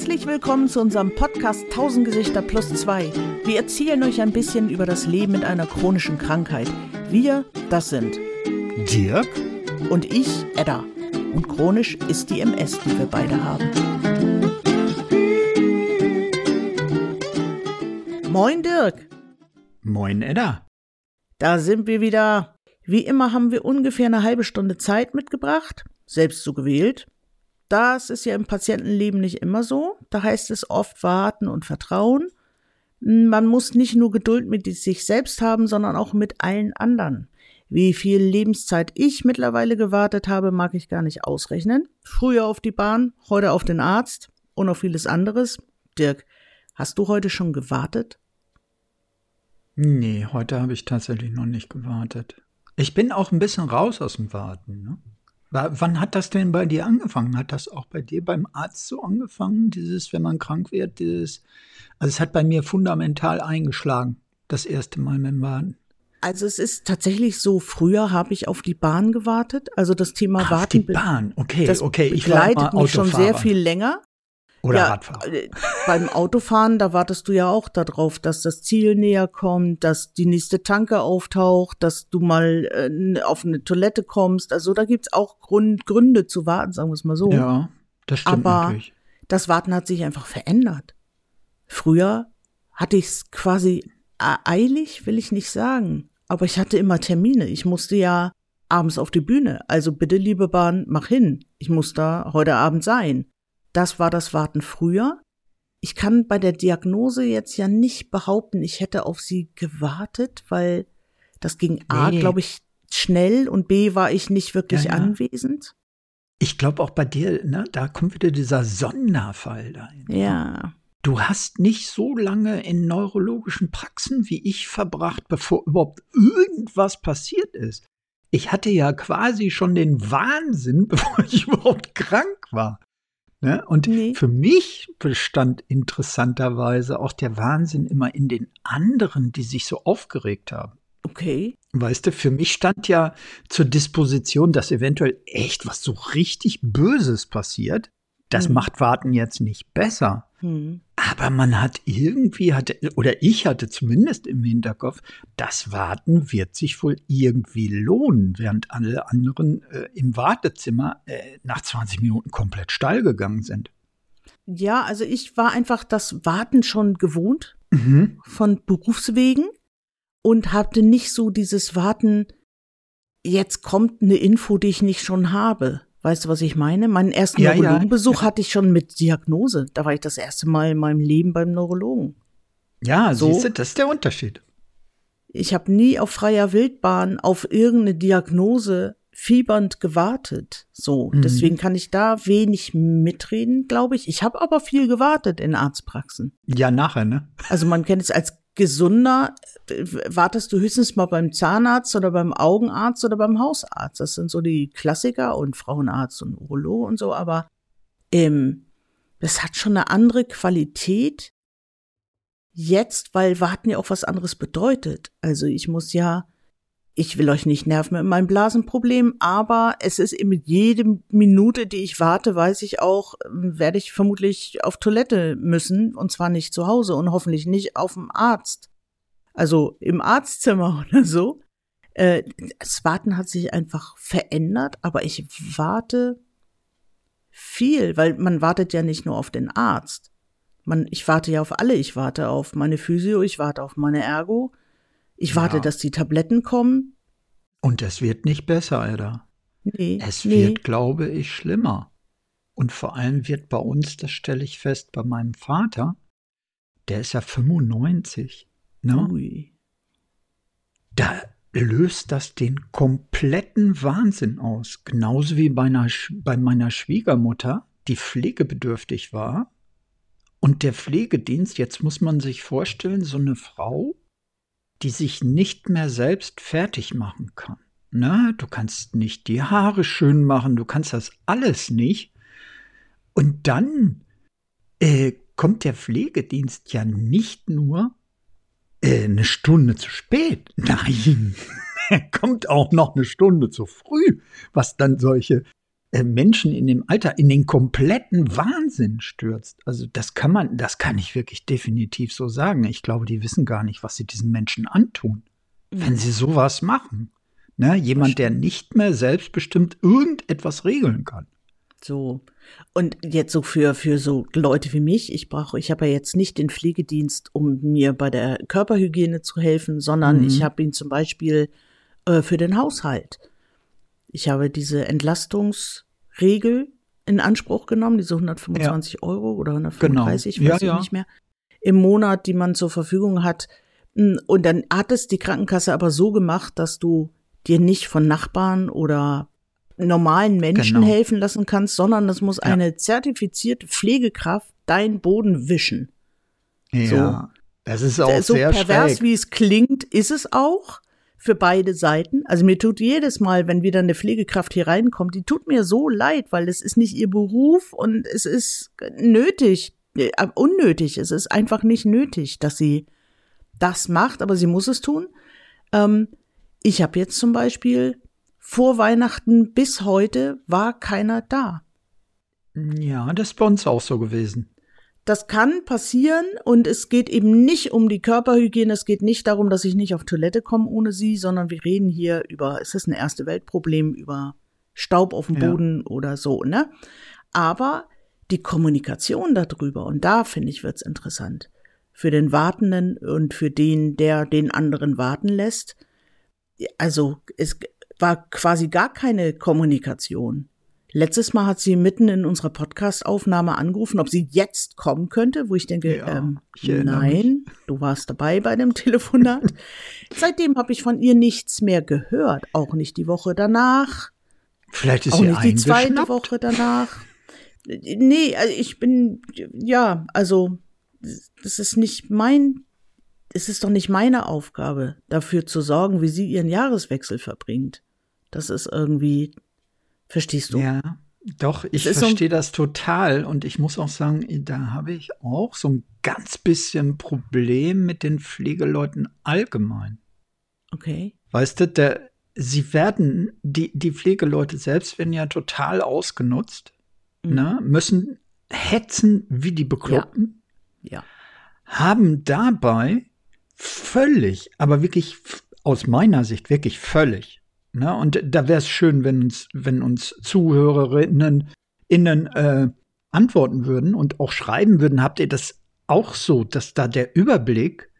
Herzlich willkommen zu unserem Podcast 1000 Gesichter plus 2. Wir erzählen euch ein bisschen über das Leben mit einer chronischen Krankheit. Wir, das sind Dirk und ich, Edda. Und chronisch ist die MS, die wir beide haben. Moin Dirk. Moin Edda. Da sind wir wieder. Wie immer haben wir ungefähr eine halbe Stunde Zeit mitgebracht, selbst so gewählt. Das ist ja im Patientenleben nicht immer so. Da heißt es oft warten und vertrauen. Man muss nicht nur Geduld mit sich selbst haben, sondern auch mit allen anderen. Wie viel Lebenszeit ich mittlerweile gewartet habe, mag ich gar nicht ausrechnen. Früher auf die Bahn, heute auf den Arzt und auf vieles anderes. Dirk, hast du heute schon gewartet? Nee, heute habe ich tatsächlich noch nicht gewartet. Ich bin auch ein bisschen raus aus dem Warten. Ne? Wann hat das denn bei dir angefangen? Hat das auch bei dir beim Arzt so angefangen? Dieses, wenn man krank wird, dieses. Also es hat bei mir fundamental eingeschlagen, das erste Mal mit dem Warten. Also es ist tatsächlich so, früher habe ich auf die Bahn gewartet. Also das Thema Ach, Warten. Auf die Bahn, okay, das okay. Ich begleitet mich schon sehr viel länger. Oder ja, Radfahren. äh, Beim Autofahren, da wartest du ja auch darauf, dass das Ziel näher kommt, dass die nächste Tanke auftaucht, dass du mal äh, auf eine Toilette kommst. Also da gibt's auch Grund, Gründe zu warten, sagen wir es mal so. Ja, das stimmt Aber natürlich. das Warten hat sich einfach verändert. Früher hatte ich es quasi eilig, will ich nicht sagen, aber ich hatte immer Termine. Ich musste ja abends auf die Bühne. Also bitte, liebe Bahn, mach hin. Ich muss da heute Abend sein. Das war das Warten früher. Ich kann bei der Diagnose jetzt ja nicht behaupten, ich hätte auf sie gewartet, weil das ging A, Nee. glaube ich, schnell und B, war ich nicht wirklich Ja, ja. anwesend. Ich glaube auch bei dir, ne, da kommt wieder dieser Sonderfall dahin. Ja. Du hast nicht so lange in neurologischen Praxen wie ich verbracht, bevor überhaupt irgendwas passiert ist. Ich hatte ja quasi schon den Wahnsinn, bevor ich überhaupt krank war. Ne? Und Nee. für mich bestand interessanterweise auch der Wahnsinn immer in den anderen, die sich so aufgeregt haben. Okay. Weißt du, für mich stand ja zur Disposition, dass eventuell echt was so richtig Böses passiert. Das Mhm. macht Warten jetzt nicht besser. Hm. Aber man hat irgendwie, hatte, oder ich hatte zumindest im Hinterkopf, das Warten wird sich wohl irgendwie lohnen, während alle anderen äh, im Wartezimmer äh, nach 20 Minuten komplett steil gegangen sind. Ja, also ich war einfach das Warten schon gewohnt Mhm. von Berufswegen und hatte nicht so dieses Warten, jetzt kommt eine Info, die ich nicht schon habe. Weißt du, was ich meine? Meinen ersten Ja, Neurologenbesuch ja. hatte ich schon mit Diagnose. Da war ich das erste Mal in meinem Leben beim Neurologen. Ja, So. siehst du, das ist der Unterschied. Ich habe nie auf freier Wildbahn auf irgendeine Diagnose fiebernd gewartet. So, Mhm. deswegen kann ich da wenig mitreden, glaube ich. Ich habe aber viel gewartet in Arztpraxen. Ja, nachher, ne? Also man kennt es als gesunder, äh, wartest du höchstens mal beim Zahnarzt oder beim Augenarzt oder beim Hausarzt. Das sind so die Klassiker und Frauenarzt und Urologe und so, aber ähm, das hat schon eine andere Qualität jetzt, weil Warten ja auch was anderes bedeutet. Also ich muss ja, ich will euch nicht nerven mit meinem Blasenproblem, aber es ist mit jede Minute, die ich warte, weiß ich auch, ähm, werde ich vermutlich auf Toilette müssen und zwar nicht zu Hause und hoffentlich nicht auf dem Arzt. Also im Arztzimmer oder so. Äh, das Warten hat sich einfach verändert, aber ich warte viel, weil man wartet ja nicht nur auf den Arzt. Man, ich warte ja auf alle. Ich warte auf meine Physio, ich warte auf meine Ergo. Ich warte, Ja. dass die Tabletten kommen. Und es wird nicht besser, Alter. Nee, Es nee. wird, glaube ich, schlimmer. Und vor allem wird bei uns, das stelle ich fest, bei meinem Vater, der ist ja 95, ne? Ui. Da löst das den kompletten Wahnsinn aus. Genauso wie bei, einer, bei meiner Schwiegermutter, die pflegebedürftig war. Und der Pflegedienst, jetzt muss man sich vorstellen, so eine Frau, die sich nicht mehr selbst fertig machen kann. Ne? Du kannst nicht die Haare schön machen, du kannst das alles nicht. Und dann äh, kommt der Pflegedienst ja nicht nur äh, eine Stunde zu spät. Nein, er kommt auch noch eine Stunde zu früh, was dann solche Menschen in dem Alter in den kompletten Wahnsinn stürzt. Also das kann man, das kann ich wirklich definitiv so sagen. Ich glaube, die wissen gar nicht, was sie diesen Menschen antun, mhm. wenn sie sowas machen. Ne? Jemand, der nicht mehr selbstbestimmt irgendetwas regeln kann. So. Und jetzt so für, für so Leute wie mich, ich brauche, ich habe ja jetzt nicht den Pflegedienst, um mir bei der Körperhygiene zu helfen, sondern mhm. ich habe ihn zum Beispiel äh, für den Haushalt. Ich habe diese Entlastungsregel in Anspruch genommen, diese 125 ja. Euro oder 135, genau. weiß ja, ich ja. nicht mehr, im Monat, die man zur Verfügung hat. Hm, und dann hat es die Krankenkasse aber so gemacht, dass du dir nicht von Nachbarn oder normalen Menschen genau. helfen lassen kannst, sondern das muss eine zertifizierte Pflegekraft deinen Boden wischen. Ja, so. das ist auch so sehr pervers, schräg. wie es klingt, ist es auch für beide Seiten. Also mir tut jedes Mal, wenn wieder eine Pflegekraft hier reinkommt, die tut mir so leid, weil es ist nicht ihr Beruf und es ist nötig, äh, unnötig. Es ist einfach nicht nötig, dass sie das macht, aber sie muss es tun. Ähm, ich habe jetzt zum Beispiel vor Weihnachten bis heute war keiner da. Ja, das ist bei uns auch so gewesen. Das kann passieren und es geht eben nicht um die Körperhygiene, es geht nicht darum, dass ich nicht auf Toilette komme ohne sie, sondern wir reden hier über, es ist ein erste Weltproblem, über Staub auf dem Boden ja. oder so, ne? Aber die Kommunikation darüber, und da finde ich, wird's interessant, für den Wartenden und für den, der den anderen warten lässt. Also es war quasi gar keine Kommunikation. Letztes Mal hat sie mitten in unserer Podcast-Aufnahme angerufen, ob sie jetzt kommen könnte, wo ich denke, ja, ähm, ich nein, du warst dabei bei dem Telefonat. Seitdem habe ich von ihr nichts mehr gehört, auch nicht die Woche danach. Vielleicht ist auch sie nicht die zweite Woche danach. Nee, also ich bin, ja, also das ist nicht mein, es ist doch nicht meine Aufgabe, dafür zu sorgen, wie sie ihren Jahreswechsel verbringt. Das ist irgendwie, Verstehst du? Ja, doch, ich verstehe so das total. Und ich muss auch sagen, da habe ich auch so ein ganz bisschen Problem mit den Pflegeleuten allgemein. Okay. Weißt du, der, sie werden, die, die Pflegeleute selbst werden ja total ausgenutzt, mhm. ne? müssen hetzen wie die Bekloppten. Ja. ja. Haben dabei völlig, aber wirklich aus meiner Sicht wirklich völlig Ne? Und da wäre es schön, wenn uns, wenn uns Zuhörerinnen innen äh, antworten würden und auch schreiben würden, habt ihr das auch so, dass da der Überblick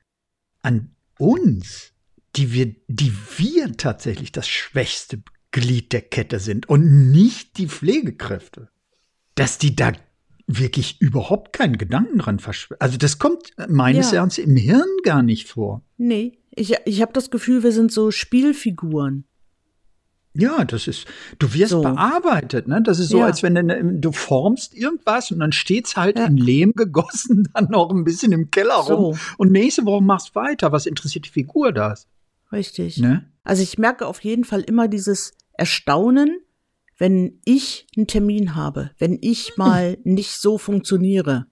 an uns, die wir, die wir tatsächlich das schwächste Glied der Kette sind und nicht die Pflegekräfte, dass die da wirklich überhaupt keinen Gedanken dran verschwenden. Also das kommt meines ja. Erachtens im Hirn gar nicht vor. Nee, ich, ich habe das Gefühl, wir sind so Spielfiguren. Ja, das ist, du wirst so. bearbeitet, ne? Das ist so, ja. als wenn du, ne, du, formst irgendwas und dann steht's halt ja. in Lehm gegossen, dann noch ein bisschen im Keller so. rum. Und nächste Woche machst weiter. Was interessiert die Figur das? Richtig. Ne? Also ich merke auf jeden Fall immer dieses Erstaunen, wenn ich einen Termin habe, wenn ich mal nicht so funktioniere.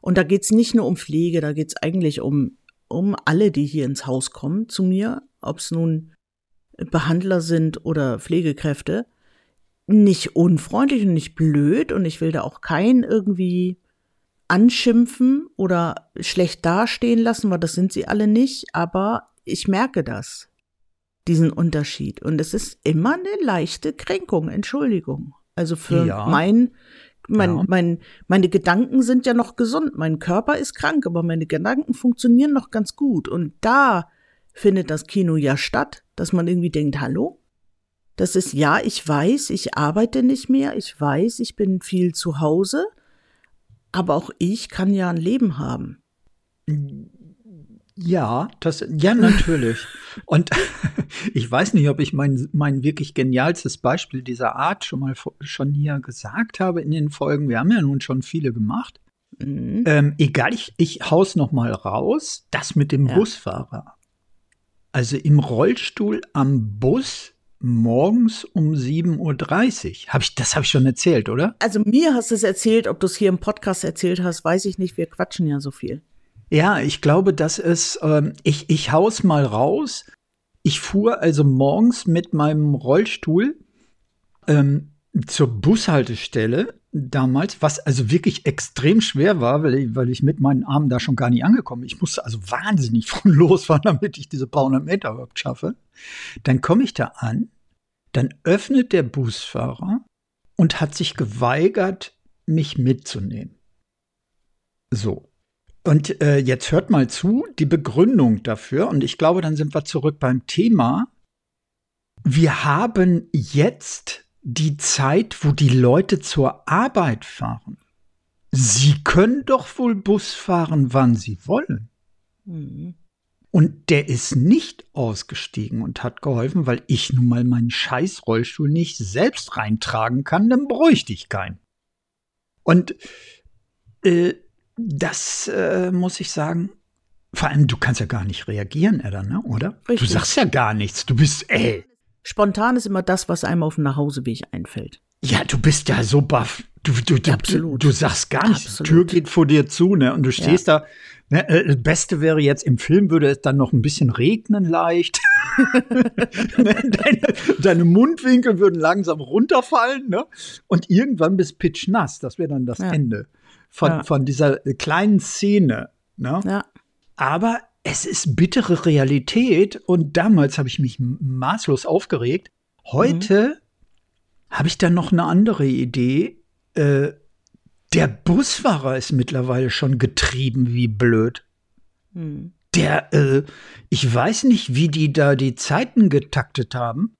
Und da geht's nicht nur um Pflege, da geht's eigentlich um, um alle, die hier ins Haus kommen zu mir, ob's nun Behandler sind oder Pflegekräfte, nicht unfreundlich und nicht blöd und ich will da auch keinen irgendwie anschimpfen oder schlecht dastehen lassen, weil das sind sie alle nicht, aber ich merke das, diesen Unterschied. Und es ist immer eine leichte Kränkung, Entschuldigung. Also für ja. mein, mein, ja. mein, meine Gedanken sind ja noch gesund. Mein Körper ist krank, aber meine Gedanken funktionieren noch ganz gut. Und da findet das Kino ja statt, dass man irgendwie denkt, hallo? Das ist ja, ich weiß, ich arbeite nicht mehr, ich weiß, ich bin viel zu Hause, aber auch ich kann ja ein Leben haben. Ja, das, ja, natürlich. Und ich weiß nicht, ob ich mein, mein wirklich genialstes Beispiel dieser Art schon mal schon hier gesagt habe in den Folgen. Wir haben ja nun schon viele gemacht. Mhm. Ähm, egal, ich, ich hau's noch mal raus. Das mit dem ja. Busfahrer. Also im Rollstuhl am Bus morgens um 7.30 Uhr. Hab ich, das habe ich schon erzählt, oder? Also mir hast du es erzählt, ob du es hier im Podcast erzählt hast, weiß ich nicht. Wir quatschen ja so viel. Ja, ich glaube, das ist, ähm, ich, ich hau's mal raus. Ich fuhr also morgens mit meinem Rollstuhl ähm, zur Bushaltestelle damals, was also wirklich extrem schwer war, weil ich, weil ich mit meinen Armen da schon gar nicht angekommen bin. Ich musste also wahnsinnig von losfahren, damit ich diese paar hundert Meter überhaupt schaffe. Dann komme ich da an, dann öffnet der Busfahrer und hat sich geweigert, mich mitzunehmen. So. Und äh, jetzt hört mal zu, die Begründung dafür, und ich glaube, dann sind wir zurück beim Thema. Wir haben jetzt die Zeit, wo die Leute zur Arbeit fahren. Sie können doch wohl Bus fahren, wann sie wollen. Mhm. Und der ist nicht ausgestiegen und hat geholfen, weil ich nun mal meinen scheiß Rollstuhl nicht selbst reintragen kann, dann bräuchte ich keinen. Und äh, das äh, muss ich sagen, vor allem, du kannst ja gar nicht reagieren, Edda, ne? oder? Richtig. Du sagst ja gar nichts. Du bist, ey. Spontan ist immer das, was einem auf dem Nachhauseweg einfällt. Ja, du bist ja so baff. Du, du, du, Absolut. du, du sagst gar nichts. Die Tür geht vor dir zu, ne? Und du stehst ja. da. Ne, äh, das Beste wäre jetzt, im Film würde es dann noch ein bisschen regnen leicht. Ne, deine, deine, Mundwinkel würden langsam runterfallen, ne? Und irgendwann bist pitchnass. Das wäre dann das ja. Ende von, ja. von dieser kleinen Szene. Ne? Ja. Aber es ist bittere Realität und damals habe ich mich maßlos aufgeregt. Heute mhm. habe ich dann noch eine andere Idee. Äh, der Busfahrer ist mittlerweile schon getrieben wie blöd. Mhm. Der, äh, ich weiß nicht, wie die da die Zeiten getaktet haben,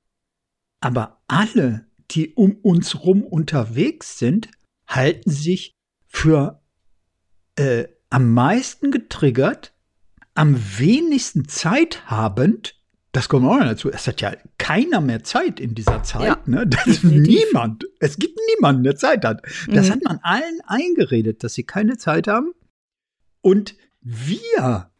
aber alle, die um uns rum unterwegs sind, halten sich für äh, am meisten getriggert, am wenigsten Zeit habend, das kommt auch noch dazu, es hat ja keiner mehr Zeit in dieser Zeit, ja, ne? Das ist niemand. Es gibt niemanden, der Zeit hat. Das mhm. hat man allen eingeredet, dass sie keine Zeit haben. Und wir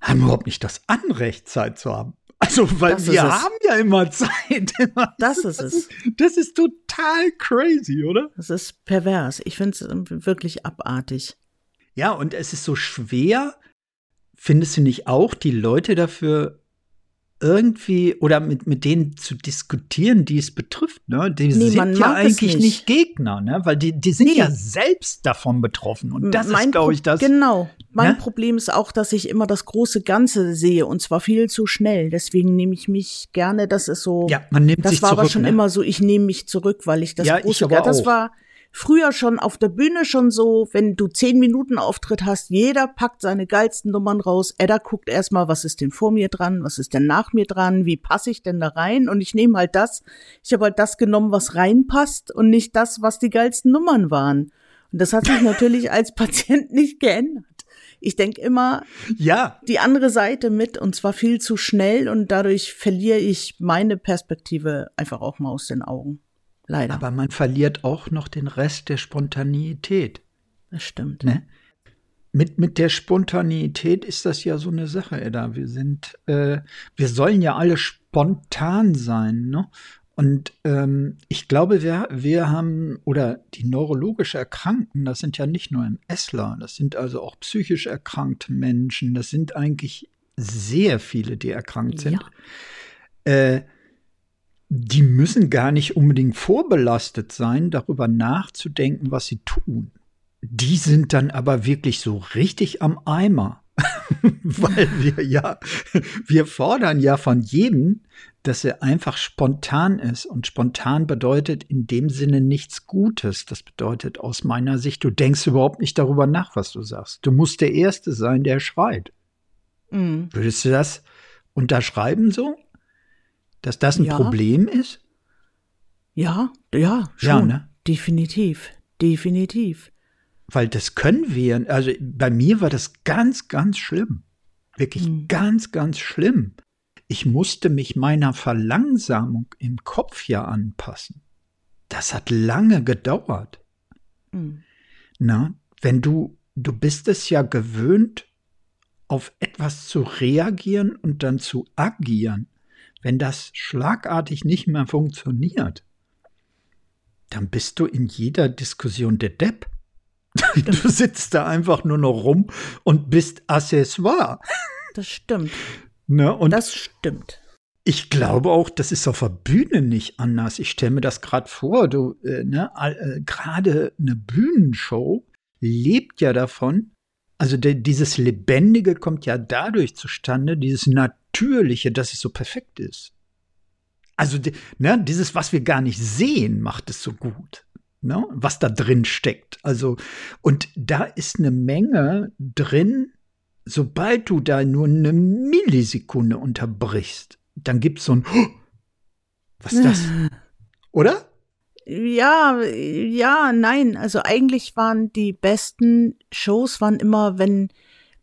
haben überhaupt nicht das Anrecht, Zeit zu haben. Also, weil wir haben ja immer Zeit. Das ist es. Das ist total crazy, oder? Das ist pervers. Ich finde es wirklich abartig. Ja, und es ist so schwer, findest du nicht auch, die Leute dafür irgendwie oder mit, mit denen zu diskutieren, die es betrifft, ne? Die nee, sind ja eigentlich nicht. nicht. Gegner, ne? Weil die, die sind nee. ja selbst davon betroffen. Und das mein ist, glaube ich, das. Genau. Mein ne? Problem ist auch, dass ich immer das große Ganze sehe und zwar viel zu schnell. Deswegen nehme ich mich gerne, das ist so. Ja, man nimmt das sich war zurück, aber schon ne? immer so, ich nehme mich zurück, weil ich das ja, große Ganze, das war früher schon auf der Bühne schon so, wenn du zehn Minuten Auftritt hast, jeder packt seine geilsten Nummern raus. Edda guckt erstmal, was ist denn vor mir dran, was ist denn nach mir dran, wie passe ich denn da rein? Und ich nehme halt das, ich habe halt das genommen, was reinpasst und nicht das, was die geilsten Nummern waren. Und das hat sich natürlich als Patient nicht geändert. Ich denke immer ja. die andere Seite mit und zwar viel zu schnell und dadurch verliere ich meine Perspektive einfach auch mal aus den Augen. Leider. Aber man verliert auch noch den Rest der Spontaneität. Das stimmt. Ne? Mit, mit der Spontaneität ist das ja so eine Sache, Edda. Wir sind, äh, wir sollen ja alle spontan sein, ne? Und ähm, ich glaube, wir, wir haben, oder die neurologisch Erkrankten, das sind ja nicht nur MSler, das sind also auch psychisch erkrankte Menschen, das sind eigentlich sehr viele, die erkrankt sind. Ja. Äh, die müssen gar nicht unbedingt vorbelastet sein, darüber nachzudenken, was sie tun. Die sind dann aber wirklich so richtig am Eimer. Weil wir ja, wir fordern ja von jedem, dass er einfach spontan ist. Und spontan bedeutet in dem Sinne nichts Gutes. Das bedeutet aus meiner Sicht, du denkst überhaupt nicht darüber nach, was du sagst. Du musst der Erste sein, der schreit. Mhm. Würdest du das unterschreiben so? Dass das ein ja. Problem ist? Ja, ja, schon. Ja, ne? Definitiv, definitiv. Weil das können wir, also bei mir war das ganz, ganz schlimm. Wirklich mhm. ganz, ganz schlimm. Ich musste mich meiner Verlangsamung im Kopf ja anpassen. Das hat lange gedauert. Mhm. Na, wenn du, du bist es ja gewöhnt, auf etwas zu reagieren und dann zu agieren. Wenn das schlagartig nicht mehr funktioniert, dann bist du in jeder Diskussion der Depp. Du sitzt da einfach nur noch rum und bist Accessoire. Das stimmt. Ne? Und das stimmt. Ich glaube auch, das ist auf der Bühne nicht anders. Ich stelle mir das gerade vor, du, äh, ne, äh, gerade eine Bühnenshow lebt ja davon. Also de, dieses Lebendige kommt ja dadurch zustande, dieses Natürliche, dass es so perfekt ist. Also ne, dieses, was wir gar nicht sehen, macht es so gut. Ne, was da drin steckt. Also, und da ist eine Menge drin, sobald du da nur eine Millisekunde unterbrichst dann gibt es so ein Was ist das? Oder? Ja, ja, nein. Also eigentlich waren die besten Shows waren immer, wenn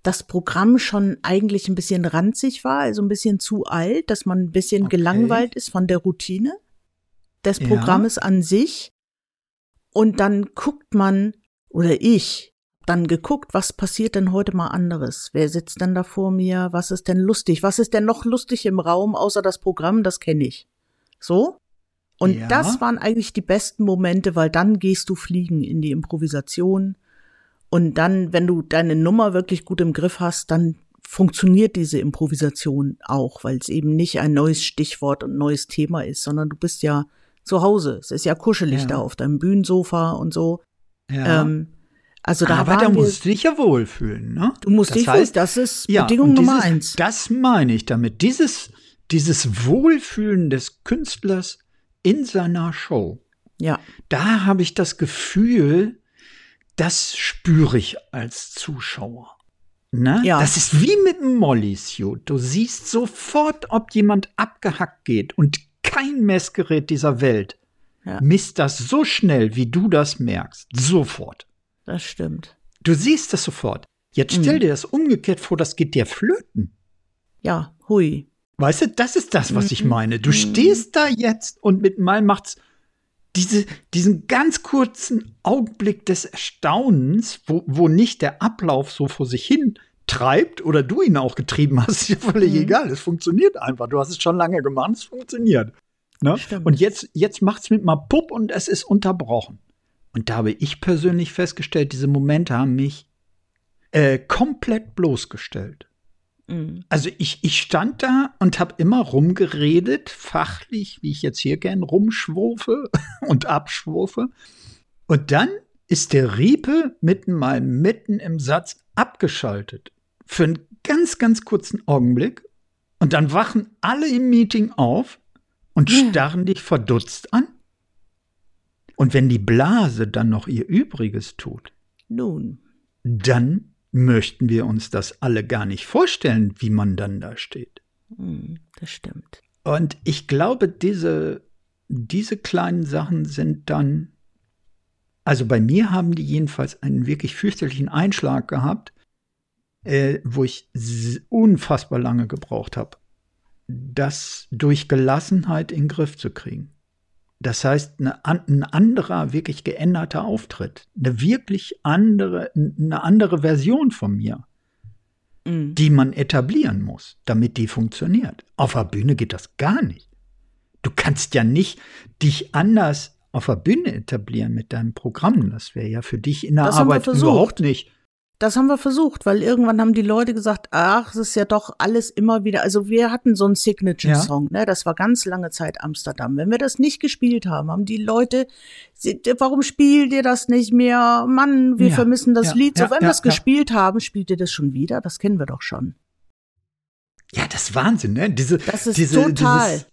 das Programm schon eigentlich ein bisschen ranzig war, also ein bisschen zu alt, dass man ein bisschen okay. gelangweilt ist von der Routine des Programmes ja. an sich. Und dann guckt man, oder ich, dann geguckt, was passiert denn heute mal anderes? Wer sitzt denn da vor mir? Was ist denn lustig? Was ist denn noch lustig im Raum, außer das Programm? Das kenne ich. So? Und ja. das waren eigentlich die besten Momente, weil dann gehst du fliegen in die Improvisation. Und dann, wenn du deine Nummer wirklich gut im Griff hast, dann funktioniert diese Improvisation auch, weil es eben nicht ein neues Stichwort und neues Thema ist, sondern du bist ja zu Hause. Es ist ja kuschelig ja. da auf deinem Bühnensofa und so. Ja. Ähm, also da Aber da musst du dich ja wohlfühlen, ne? Du musst das dich heißt, wohl, das ist ja, Bedingung dieses, Nummer eins. Das meine ich damit. Dieses, dieses Wohlfühlen des Künstlers in seiner Show. Ja. Da habe ich das Gefühl, das spüre ich als Zuschauer. Ne? Ja. Das ist wie mit einem Molly-Suit. Du siehst sofort, ob jemand abgehackt geht und kein Messgerät dieser Welt ja. misst das so schnell, wie du das merkst. Sofort. Das stimmt. Du siehst das sofort. Jetzt stell mhm. dir das umgekehrt vor, das geht dir flöten. Ja, hui. Weißt du, das ist das, was ich mhm. meine. Du mhm. stehst da jetzt und mit mal macht's diese, diesen ganz kurzen Augenblick des Erstaunens, wo, wo nicht der Ablauf so vor sich hin treibt oder du ihn auch getrieben hast, ist ja völlig mhm. egal. Es funktioniert einfach. Du hast es schon lange gemacht, es funktioniert. Ne? Und jetzt, jetzt macht's mit mal Pupp und es ist unterbrochen. Und da habe ich persönlich festgestellt, diese Momente haben mich äh, komplett bloßgestellt. Mhm. Also ich, ich stand da und habe immer rumgeredet, fachlich, wie ich jetzt hier gern rumschwurfe und abschwurfe. Und dann ist der Riepe mitten mal mitten im Satz abgeschaltet. Für einen ganz, ganz kurzen Augenblick. Und dann wachen alle im Meeting auf und starren dich verdutzt an. Und wenn die Blase dann noch ihr Übriges tut, nun, dann möchten wir uns das alle gar nicht vorstellen, wie man dann da steht. Hm, das stimmt. Und ich glaube, diese, diese kleinen Sachen sind dann, also bei mir haben die jedenfalls einen wirklich fürchterlichen Einschlag gehabt, äh, wo ich unfassbar lange gebraucht habe, das durch Gelassenheit in den Griff zu kriegen. Das heißt, eine, ein anderer, wirklich geänderter Auftritt. Eine wirklich andere, eine andere Version von mir, mhm. die man etablieren muss, damit die funktioniert. Auf der Bühne geht das gar nicht. Du kannst ja nicht dich anders auf der Bühne etablieren mit deinem Programm. Das wäre ja für dich in der das Arbeit überhaupt nicht. Das haben wir versucht, weil irgendwann haben die Leute gesagt, ach, es ist ja doch alles immer wieder. Also wir hatten so einen Signature-Song, ja. ne? Das war ganz lange Zeit Amsterdam. Wenn wir das nicht gespielt haben, haben die Leute, warum spielt ihr das nicht mehr? Mann, wir ja, vermissen das ja, Lied. So, wenn wir es gespielt haben, spielt ihr das schon wieder? Das kennen wir doch schon. Ja, das ist Wahnsinn, ne? Diese, das ist diese, total. Dieses,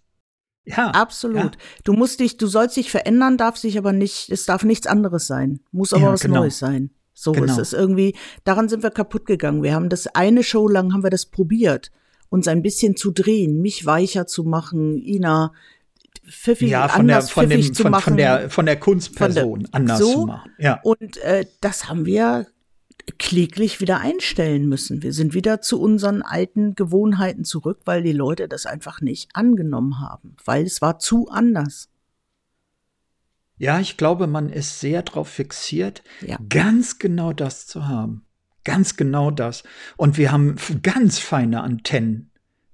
ja. Absolut. Du musst dich, du sollst dich verändern, darf sich aber nicht, es darf nichts anderes sein. Muss aber was genau. Neues sein. So genau. ist es irgendwie, daran sind wir kaputt gegangen. Wir haben das eine Show lang haben wir das probiert, uns ein bisschen zu drehen, mich weicher zu machen, Ina pfiffig ja, von anders der, von dem, zu von, machen. Von der, von der Kunstperson der, anders so, zu machen. Ja. Und äh, das haben wir kläglich wieder einstellen müssen. Wir sind wieder zu unseren alten Gewohnheiten zurück, weil die Leute das einfach nicht angenommen haben, weil es war zu anders. Ja, ich glaube, man ist sehr darauf fixiert, ja. ganz genau das zu haben. Ganz genau das. Und wir haben ganz feine Antennen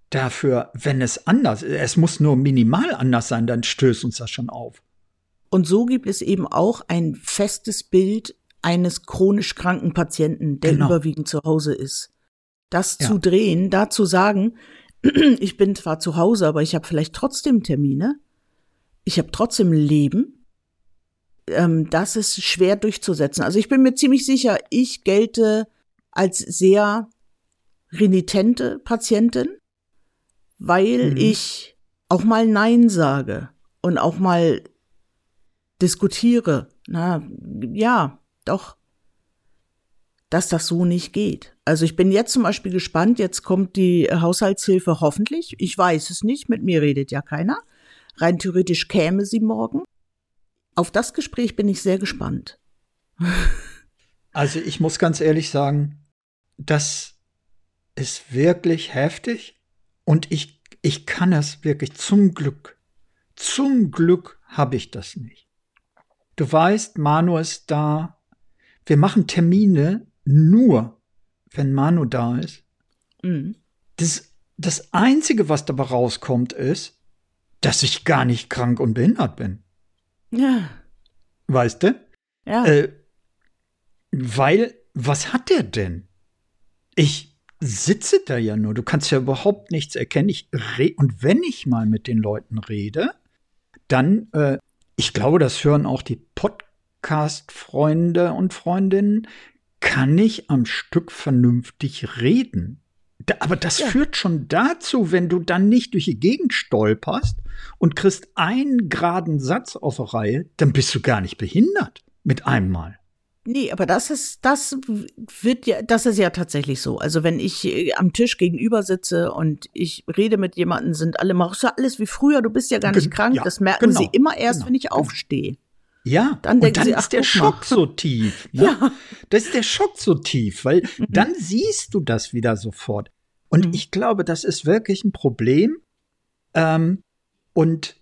dafür, wenn es anders ist. Es muss nur minimal anders sein, dann stößt uns das schon auf. Und so gibt es eben auch ein festes Bild eines chronisch kranken Patienten, der genau. überwiegend zu Hause ist. Das ja. zu drehen, da zu sagen, ich bin zwar zu Hause, aber ich habe vielleicht trotzdem Termine. Ich habe trotzdem Leben. Ähm, das ist schwer durchzusetzen. Also ich bin mir ziemlich sicher, ich gelte als sehr renitente Patientin, weil mhm. ich auch mal Nein sage und auch mal diskutiere. Na, ja, doch, dass das so nicht geht. Also ich bin jetzt zum Beispiel gespannt, jetzt kommt die Haushaltshilfe hoffentlich. Ich weiß es nicht, mit mir redet ja keiner. Rein theoretisch käme sie morgen. Auf das Gespräch bin ich sehr gespannt. Also ich muss ganz ehrlich sagen, das ist wirklich heftig und ich, ich kann es wirklich zum Glück, zum Glück habe ich das nicht. Du weißt, Manu ist da. Wir machen Termine nur, wenn Manu da ist. Mhm. Das, das Einzige, was dabei rauskommt, ist, dass ich gar nicht krank und behindert bin. Ja. Weißt du? Ja. Äh, weil, was hat der denn? Ich sitze da ja nur, du kannst ja überhaupt nichts erkennen. Ich und wenn ich mal mit den Leuten rede, dann, äh, ich glaube, das hören auch die Podcast-Freunde und Freundinnen, kann ich am Stück vernünftig reden. Da, aber das ja. führt schon dazu, wenn du dann nicht durch die Gegend stolperst und kriegst einen geraden Satz auf der Reihe, dann bist du gar nicht behindert mit einem Mal. Nee, aber das ist, das wird ja, das ist ja tatsächlich so. Also wenn ich äh, am Tisch gegenüber sitze und ich rede mit jemandem, sind alle, machst du alles wie früher, du bist ja gar nicht Gen krank. Ja, das merken genau, sie immer erst, genau, wenn ich genau. aufstehe. Ja, dann und dann sie, ist der Schock mal. so tief. Ne? Ja. Das ist der Schock so tief, weil mhm. dann siehst du das wieder sofort. Und mhm. ich glaube, das ist wirklich ein Problem. Ähm, und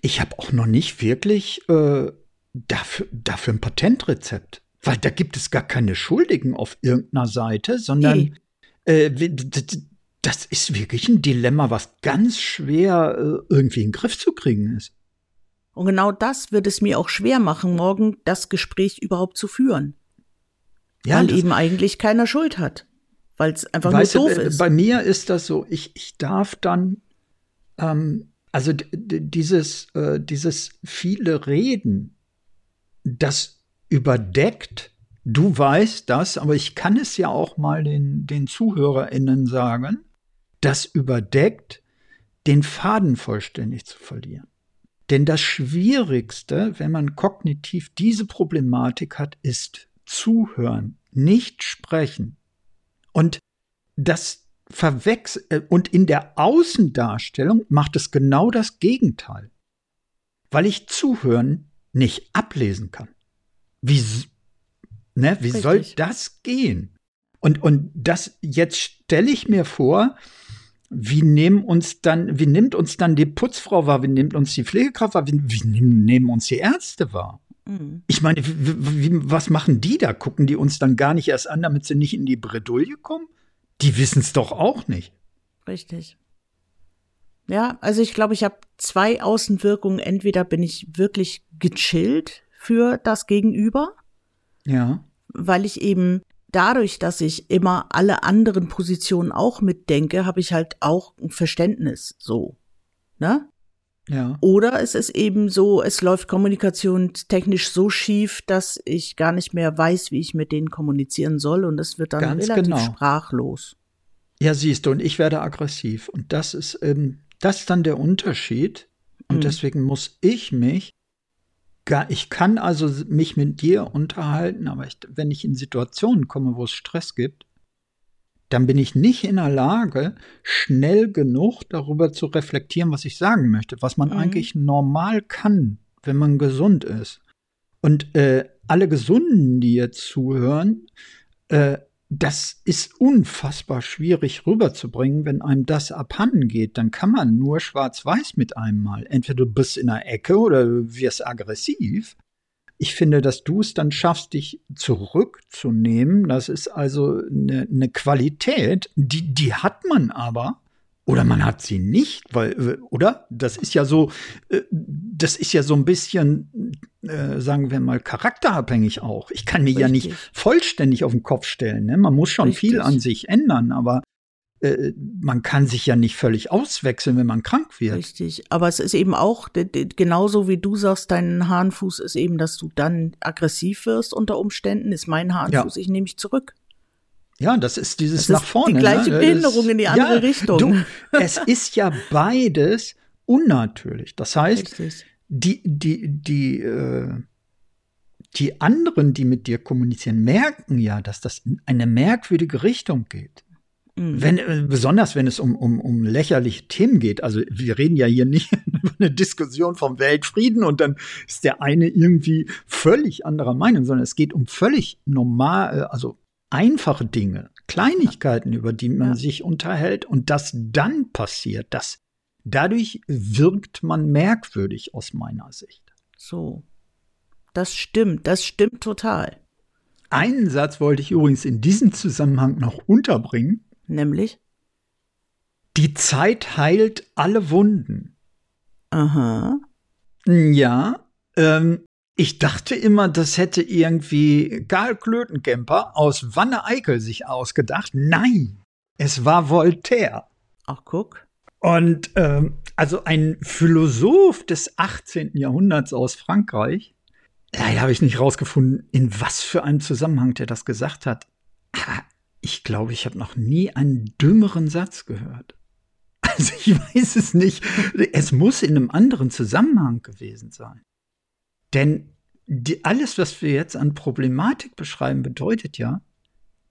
ich habe auch noch nicht wirklich äh, dafür, dafür ein Patentrezept. Weil da gibt es gar keine Schuldigen auf irgendeiner Seite, sondern äh, das ist wirklich ein Dilemma, was ganz schwer äh, irgendwie in den Griff zu kriegen ist. Und genau das wird es mir auch schwer machen, morgen das Gespräch überhaupt zu führen. Ja, weil eben eigentlich keiner Schuld hat. Weil es einfach nur doof du, ist. Bei mir ist das so, ich, ich darf dann, ähm, also dieses, äh, dieses viele Reden, das überdeckt, du weißt das, aber ich kann es ja auch mal den, den ZuhörerInnen sagen, das überdeckt, den Faden vollständig zu verlieren. Denn das Schwierigste, wenn man kognitiv diese Problematik hat, ist zuhören, nicht sprechen. Und das verwechselt, äh, und in der Außendarstellung macht es genau das Gegenteil. Weil ich zuhören nicht ablesen kann. Wie, ne, wie soll das gehen? Und, und das, jetzt stelle ich mir vor, wie nehmen uns dann, wie nimmt uns dann die Putzfrau wahr, wie nimmt uns die Pflegekraft wahr, wie, wie nehmen uns die Ärzte wahr? Mhm. Ich meine, wie, was machen die da? Gucken die uns dann gar nicht erst an, damit sie nicht in die Bredouille kommen? Die wissen es doch auch nicht. Richtig. Ja, also ich glaube, ich habe zwei Außenwirkungen. Entweder bin ich wirklich gechillt für das Gegenüber. Ja. Weil ich eben dadurch, dass ich immer alle anderen Positionen auch mitdenke, habe ich halt auch ein Verständnis so. Ne? Ja. Oder es ist eben so, es läuft kommunikationstechnisch so schief, dass ich gar nicht mehr weiß, wie ich mit denen kommunizieren soll und es wird dann Ganz relativ genau. sprachlos. Ja, siehst du, und ich werde aggressiv. Und das ist, ähm, das ist dann der Unterschied. Und mhm. deswegen muss ich mich ich kann also mich mit dir unterhalten, aber ich, wenn ich in Situationen komme, wo es Stress gibt, dann bin ich nicht in der Lage, schnell genug darüber zu reflektieren, was ich sagen möchte, was man mhm. eigentlich normal kann, wenn man gesund ist. Und äh, alle Gesunden, die jetzt zuhören, äh, das ist unfassbar schwierig rüberzubringen, wenn einem das abhanden geht. Dann kann man nur schwarz-weiß mit einem mal. Entweder du bist in der Ecke oder du wirst aggressiv. Ich finde, dass du es dann schaffst, dich zurückzunehmen. Das ist also eine, eine Qualität, die, die hat man aber oder man hat sie nicht, weil, äh, oder? Das ist ja so, äh, das ist ja so ein bisschen, äh, sagen wir mal, charakterabhängig auch. Ich kann mir Richtig. ja nicht vollständig auf den Kopf stellen. Ne? Man muss schon Richtig. viel an sich ändern, aber äh, man kann sich ja nicht völlig auswechseln, wenn man krank wird. Richtig. Aber es ist eben auch, genauso wie du sagst, dein Hahnfuß ist eben, dass du dann aggressiv wirst unter Umständen, ist mein Hahnfuß, ja. ich nehme mich zurück. Ja, das ist dieses das nach vorne. Die gleiche ne? Behinderung in die andere ja, Richtung. Du, es ist ja beides unnatürlich. Das heißt, Richtig. die, die, die, äh, die anderen, die mit dir kommunizieren, merken ja, dass das in eine merkwürdige Richtung geht. Mhm. Wenn, äh, besonders wenn es um, um, um lächerliche Themen geht. Also wir reden ja hier nicht über eine Diskussion vom Weltfrieden und dann ist der eine irgendwie völlig anderer Meinung, sondern es geht um völlig normal, äh, also einfache Dinge, Kleinigkeiten, über die man ja. sich unterhält und das dann passiert, das dadurch wirkt man merkwürdig aus meiner Sicht. So. Das stimmt, das stimmt total. Einen Satz wollte ich übrigens in diesem Zusammenhang noch unterbringen. Nämlich? Die Zeit heilt alle Wunden. Aha. Ja, ähm, ich dachte immer, das hätte irgendwie Karl Klötenkemper aus Wanne-Eickel sich ausgedacht. Nein, es war Voltaire. Ach, guck. Und ähm, also ein Philosoph des 18. Jahrhunderts aus Frankreich. Leider habe ich nicht rausgefunden, in was für einem Zusammenhang der das gesagt hat. Aber ich glaube, ich habe noch nie einen dümmeren Satz gehört. Also ich weiß es nicht. Es muss in einem anderen Zusammenhang gewesen sein. Denn die, alles, was wir jetzt an Problematik beschreiben, bedeutet ja,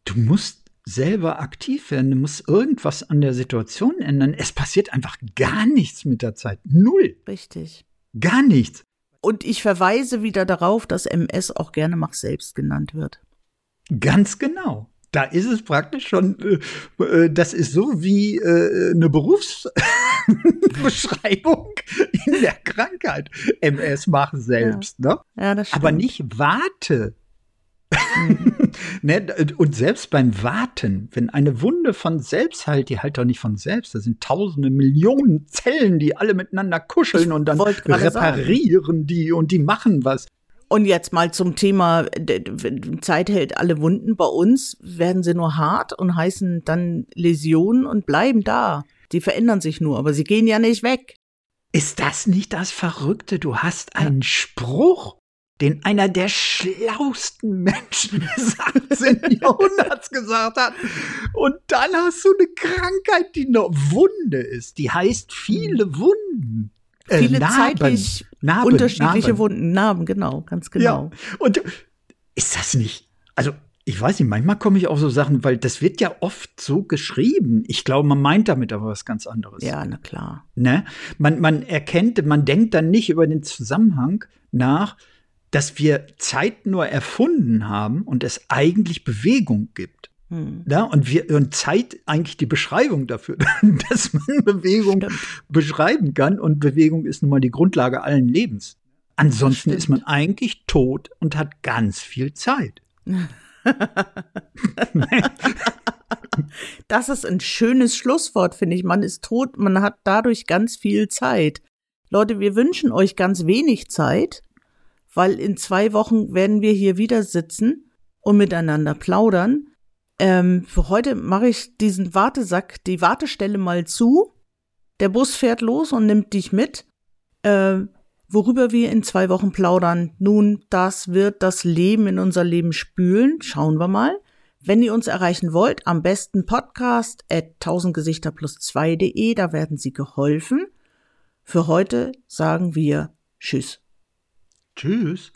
du musst selber aktiv werden, du musst irgendwas an der Situation ändern. Es passiert einfach gar nichts mit der Zeit. Null. Richtig. Gar nichts. Und ich verweise wieder darauf, dass MS auch gerne Mach selbst genannt wird. Ganz genau da ist es praktisch schon, äh, äh, das ist so wie äh, eine Berufsbeschreibung in der Krankheit. MS machen selbst, ja. ne? Ja, das stimmt. Aber nicht warte. Mhm. ne? Und selbst beim Warten, wenn eine Wunde von selbst heilt, die heilt doch nicht von selbst. Das sind tausende Millionen Zellen, die alle miteinander kuscheln und dann reparieren sagen. die und die machen was. Und jetzt mal zum Thema, Zeit hält alle Wunden. Bei uns werden sie nur hart und heißen dann Läsionen und bleiben da. Die verändern sich nur, aber sie gehen ja nicht weg. Ist das nicht das Verrückte? Du hast einen. Spruch, den einer der schlausten Menschen des 18. Jahrhunderts gesagt hat. Und dann hast du eine Krankheit, die eine Wunde ist. Die heißt viele Wunden. Äh, Viele Narben. zeitlich Narben, unterschiedliche Narben. Wunden, Narben, genau, ganz genau. Ja. Und ist das nicht, also ich weiß nicht, manchmal komme ich auf so Sachen, weil das wird ja oft so geschrieben. Ich glaube, man meint damit aber was ganz anderes. Ja, na klar. Ne? Man, man erkennt, man denkt dann nicht über den Zusammenhang nach, dass wir Zeit nur erfunden haben und es eigentlich Bewegung gibt. Hm. Ja, und wir und Zeit eigentlich die Beschreibung dafür, dass man Bewegung Stimmt. beschreiben kann. Und Bewegung ist nun mal die Grundlage allen Lebens. Ansonsten ist man eigentlich tot und hat ganz viel Zeit. das ist ein schönes Schlusswort, finde ich. Man ist tot, man hat dadurch ganz viel Zeit. Leute, wir wünschen euch ganz wenig Zeit, weil in zwei Wochen werden wir hier wieder sitzen und miteinander plaudern. Ähm, für heute mache ich diesen Wartesack, die Wartestelle mal zu. Der Bus fährt los und nimmt dich mit. Äh, worüber wir in zwei Wochen plaudern. Nun, das wird das Leben in unser Leben spülen. Schauen wir mal. Wenn ihr uns erreichen wollt, am besten podcast at 1000 Gesichter plus 2.de, da werden Sie geholfen. Für heute sagen wir Tschüss. Tschüss.